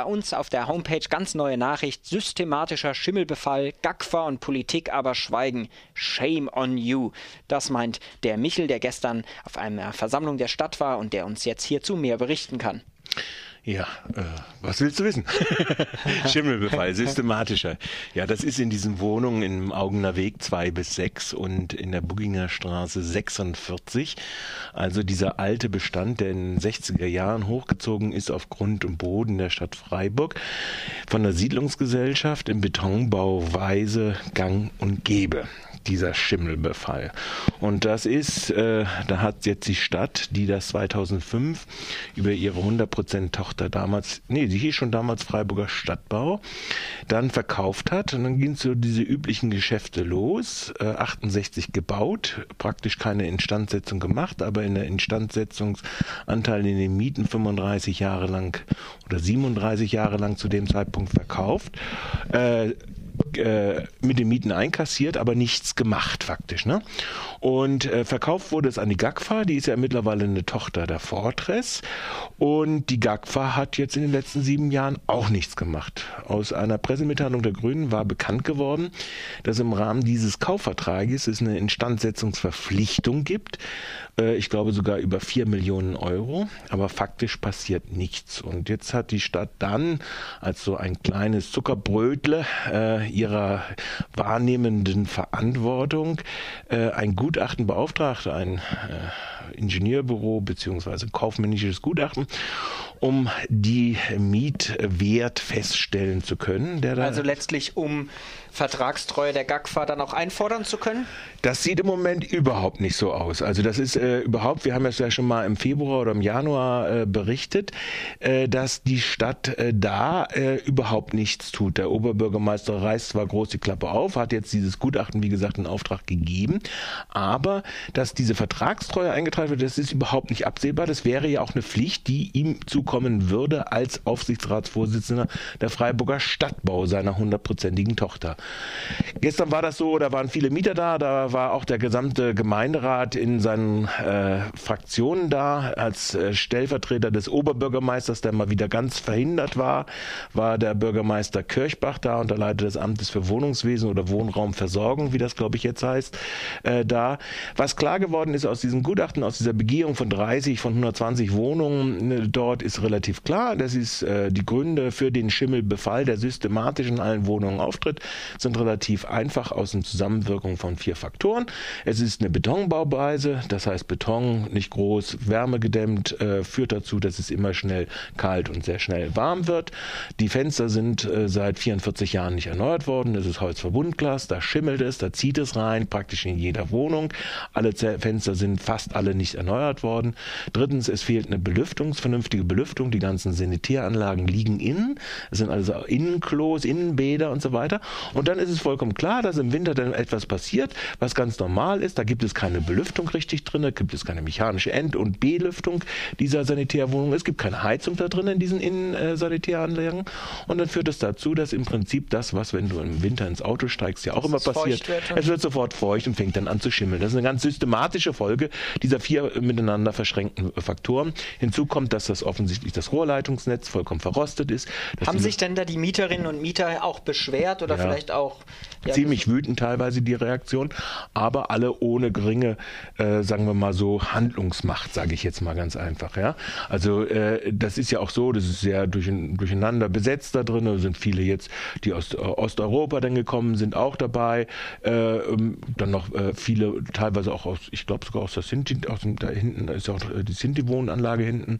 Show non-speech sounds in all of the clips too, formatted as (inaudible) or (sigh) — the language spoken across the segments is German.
bei uns auf der Homepage ganz neue Nachricht. Systematischer Schimmelbefall, Gagfer und Politik aber schweigen. Shame on you. Das meint der Michel, der gestern auf einer Versammlung der Stadt war und der uns jetzt hierzu mehr berichten kann. Ja, äh, was willst du wissen? (laughs) Schimmelbefall, systematischer. Ja, das ist in diesen Wohnungen im Augener Weg 2 bis 6 und in der Bugginger Straße 46. Also dieser alte Bestand, der in den 60er Jahren hochgezogen ist auf Grund und Boden der Stadt Freiburg, von der Siedlungsgesellschaft im Betonbau Weise Gang und Gebe dieser Schimmelbefall. Und das ist, äh, da hat jetzt die Stadt, die das 2005 über ihre 100% Tochter damals, nee, die hieß schon damals Freiburger Stadtbau, dann verkauft hat. Und dann ging so diese üblichen Geschäfte los, äh, 68 gebaut, praktisch keine Instandsetzung gemacht, aber in der Instandsetzungsanteil in den Mieten 35 Jahre lang oder 37 Jahre lang zu dem Zeitpunkt verkauft. Äh, äh, mit den Mieten einkassiert, aber nichts gemacht faktisch. Ne? Und äh, verkauft wurde es an die GAGFA, die ist ja mittlerweile eine Tochter der Fortress. Und die GAGFA hat jetzt in den letzten sieben Jahren auch nichts gemacht. Aus einer Pressemitteilung der Grünen war bekannt geworden, dass im Rahmen dieses Kaufvertrages es eine Instandsetzungsverpflichtung gibt. Äh, ich glaube sogar über vier Millionen Euro. Aber faktisch passiert nichts. Und jetzt hat die Stadt dann als so ein kleines Zuckerbrötle äh, ihrer wahrnehmenden Verantwortung äh, ein Gutachten beauftragt, ein äh, Ingenieurbüro beziehungsweise kaufmännisches Gutachten, um die Mietwert feststellen zu können. also letztlich um Vertragstreue der GAGFA dann auch einfordern zu können? Das sieht im Moment überhaupt nicht so aus. Also das ist äh, überhaupt, wir haben es ja schon mal im Februar oder im Januar äh, berichtet, äh, dass die Stadt äh, da äh, überhaupt nichts tut. Der Oberbürgermeister reißt zwar groß die Klappe auf, hat jetzt dieses Gutachten, wie gesagt, in Auftrag gegeben, aber dass diese Vertragstreue eingetragen wird, das ist überhaupt nicht absehbar. Das wäre ja auch eine Pflicht, die ihm zukommen würde als Aufsichtsratsvorsitzender der Freiburger Stadtbau seiner hundertprozentigen Tochter. Gestern war das so, da waren viele Mieter da, da war auch der gesamte Gemeinderat in seinen äh, Fraktionen da. Als äh, Stellvertreter des Oberbürgermeisters, der mal wieder ganz verhindert war, war der Bürgermeister Kirchbach da und der Leiter des Amtes für Wohnungswesen oder Wohnraumversorgung, wie das glaube ich jetzt heißt, äh, da. Was klar geworden ist aus diesem Gutachten, aus dieser Begehung von 30, von 120 Wohnungen ne, dort, ist relativ klar. Das ist äh, die Gründe für den Schimmelbefall, der systematisch in allen Wohnungen auftritt sind relativ einfach aus der Zusammenwirkung von vier Faktoren. Es ist eine Betonbauweise, das heißt Beton nicht groß, wärmegedämmt, äh, führt dazu, dass es immer schnell kalt und sehr schnell warm wird. Die Fenster sind äh, seit 44 Jahren nicht erneuert worden. Es ist Holzverbundglas, da schimmelt es, da zieht es rein, praktisch in jeder Wohnung. Alle Fenster sind fast alle nicht erneuert worden. Drittens, es fehlt eine Belüftung, vernünftige Belüftung. Die ganzen Sanitäranlagen liegen innen. Es sind also Innenklos, Innenbäder und so weiter. Und dann ist es vollkommen klar, dass im Winter dann etwas passiert, was ganz normal ist. Da gibt es keine Belüftung richtig drin, da gibt es keine mechanische End- und Belüftung dieser Sanitärwohnung. Es gibt keine Heizung da drin in diesen Innensanitäranlagen. Und dann führt es dazu, dass im Prinzip das, was, wenn du im Winter ins Auto steigst, ja auch immer passiert, wird es wird sofort feucht und fängt dann an zu schimmeln. Das ist eine ganz systematische Folge dieser vier miteinander verschränkten Faktoren. Hinzu kommt, dass das offensichtlich das Rohrleitungsnetz vollkommen verrostet ist. Haben sich denn da die Mieterinnen und Mieter auch beschwert oder ja. vielleicht auch ja, ziemlich wütend teilweise die Reaktion, aber alle ohne geringe, äh, sagen wir mal so, Handlungsmacht, sage ich jetzt mal ganz einfach. Ja, also äh, das ist ja auch so, das ist sehr durch, durcheinander besetzt da drin. Da sind viele jetzt, die aus äh, Osteuropa dann gekommen sind, auch dabei. Äh, ähm, dann noch äh, viele, teilweise auch aus, ich glaube sogar aus der Sinti, dem, da hinten, da ist auch äh, die Sinti-Wohnanlage hinten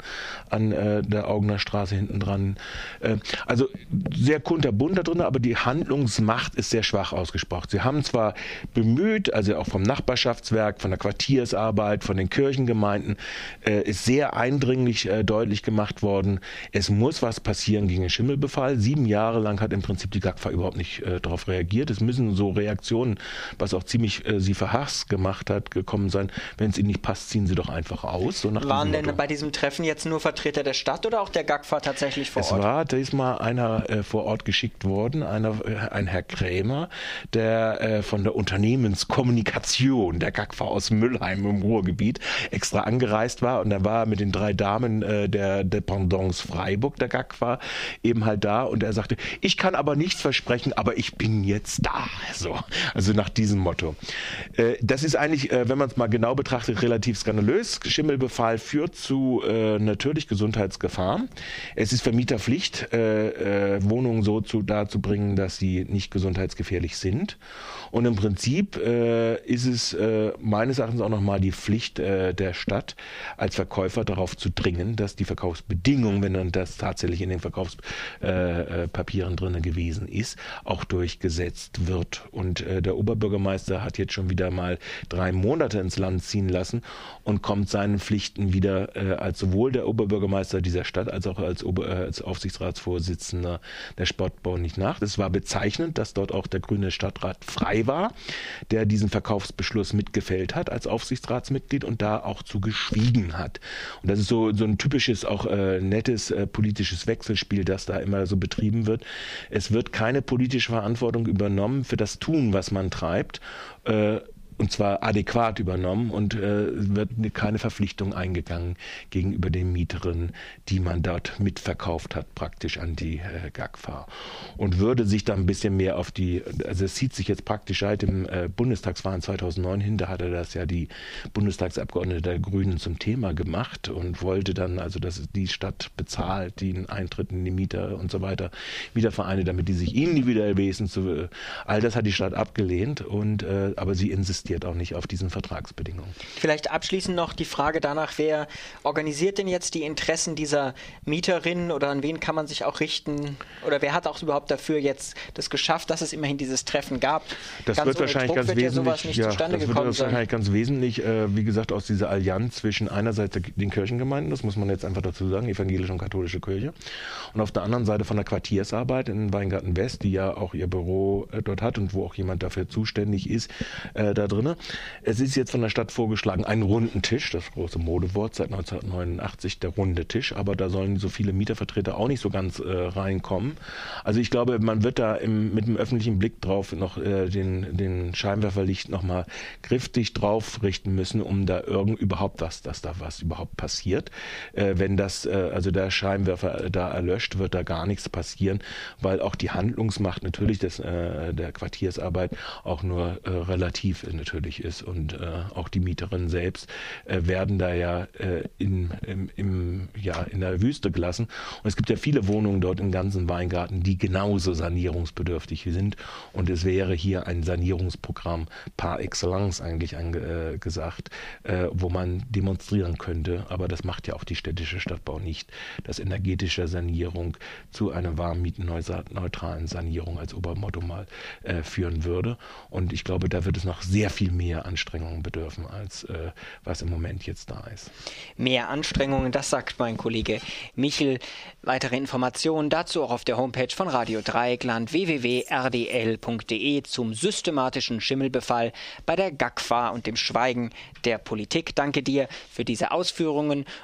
an äh, der Augener Straße hinten dran. Äh, also sehr kunterbunt da drin, aber die Handlungsmacht ist sehr schwach ausgesprochen. Sie haben zwar bemüht, also auch vom Nachbarschaftswerk, von der Quartiersarbeit, von den Kirchengemeinden, äh, ist sehr eindringlich äh, deutlich gemacht worden, es muss was passieren gegen den Schimmelbefall. Sieben Jahre lang hat im Prinzip die GAGFA überhaupt nicht äh, darauf reagiert. Es müssen so Reaktionen, was auch ziemlich sie verhasst gemacht hat, gekommen sein. Wenn es ihnen nicht passt, das ziehen Sie doch einfach aus. So Waren denn bei diesem Treffen jetzt nur Vertreter der Stadt oder auch der GAGFA tatsächlich vor es Ort? Es war diesmal einer äh, vor Ort geschickt worden, einer, äh, ein Herr Krämer, der äh, von der Unternehmenskommunikation der GAGFA aus Müllheim im Ruhrgebiet extra angereist war und er war mit den drei Damen äh, der Dependance Freiburg der GAGFA eben halt da und er sagte, ich kann aber nichts versprechen, aber ich bin jetzt da. So, also nach diesem Motto. Äh, das ist eigentlich, äh, wenn man es mal genau betrachtet, relativ skandalös. Schimmelbefall führt zu äh, natürlich Gesundheitsgefahren. Es ist Vermieterpflicht, Wohnungen so zu, dazu bringen, dass sie nicht gesundheitsgefährlich sind. Und im Prinzip ist es meines Erachtens auch nochmal die Pflicht der Stadt als Verkäufer darauf zu dringen, dass die Verkaufsbedingungen, wenn dann das tatsächlich in den Verkaufspapieren drin gewesen ist, auch durchgesetzt wird. Und der Oberbürgermeister hat jetzt schon wieder mal drei Monate ins Land ziehen lassen und kommt seinen Pflichten wieder äh, als sowohl der Oberbürgermeister dieser Stadt als auch als, Ober äh, als Aufsichtsratsvorsitzender der Sportbau nicht nach. Es war bezeichnend, dass dort auch der grüne Stadtrat frei war, der diesen Verkaufsbeschluss mitgefällt hat als Aufsichtsratsmitglied und da auch zu geschwiegen hat. Und das ist so, so ein typisches, auch äh, nettes äh, politisches Wechselspiel, das da immer so betrieben wird. Es wird keine politische Verantwortung übernommen für das Tun, was man treibt. Äh, und zwar adäquat übernommen und äh, wird keine Verpflichtung eingegangen gegenüber den Mieterinnen, die man dort mitverkauft hat, praktisch an die äh, GAGFA. Und würde sich da ein bisschen mehr auf die, also es zieht sich jetzt praktisch seit dem äh, Bundestagswahlen 2009 hin, da hatte das ja die Bundestagsabgeordnete der Grünen zum Thema gemacht und wollte dann, also dass die Stadt bezahlt den Eintritt in die Mieter und so weiter, Mietervereine, damit die sich individuell wesen zu, äh, all das hat die Stadt abgelehnt und, äh, aber sie insistiert existiert auch nicht auf diesen Vertragsbedingungen. Vielleicht abschließend noch die Frage danach, wer organisiert denn jetzt die Interessen dieser Mieterinnen oder an wen kann man sich auch richten? Oder wer hat auch überhaupt dafür jetzt das geschafft, dass es immerhin dieses Treffen gab? Das ganz wird wahrscheinlich ganz wird wesentlich, ja, ja das wird wahrscheinlich ganz wesentlich, äh, wie gesagt, aus dieser Allianz zwischen einerseits den Kirchengemeinden, das muss man jetzt einfach dazu sagen, evangelische und katholische Kirche, und auf der anderen Seite von der Quartiersarbeit in Weingarten West, die ja auch ihr Büro äh, dort hat und wo auch jemand dafür zuständig ist, äh, da drin drin. Es ist jetzt von der Stadt vorgeschlagen, einen runden Tisch, das große Modewort seit 1989, der runde Tisch, aber da sollen so viele Mietervertreter auch nicht so ganz äh, reinkommen. Also ich glaube, man wird da im, mit dem öffentlichen Blick drauf noch äh, den, den Scheinwerferlicht nochmal griftig drauf richten müssen, um da irgend überhaupt was, dass da was überhaupt passiert. Äh, wenn das, äh, also der Scheinwerfer da erlöscht, wird da gar nichts passieren, weil auch die Handlungsmacht natürlich des, äh, der Quartiersarbeit auch nur äh, relativ natürlich natürlich ist. Und äh, auch die Mieterinnen selbst äh, werden da ja, äh, in, im, im, ja in der Wüste gelassen. Und es gibt ja viele Wohnungen dort im ganzen Weingarten, die genauso sanierungsbedürftig sind. Und es wäre hier ein Sanierungsprogramm par excellence eigentlich angesagt, äh, wo man demonstrieren könnte. Aber das macht ja auch die städtische Stadtbau nicht, dass energetische Sanierung zu einer warmmietenneutralen Sanierung als Obermotto mal äh, führen würde. Und ich glaube, da wird es noch sehr viel viel mehr Anstrengungen bedürfen, als äh, was im Moment jetzt da ist. Mehr Anstrengungen, das sagt mein Kollege Michel. Weitere Informationen dazu auch auf der Homepage von Radio Dreieckland www.rdl.de zum systematischen Schimmelbefall bei der GAGFA und dem Schweigen der Politik. Danke dir für diese Ausführungen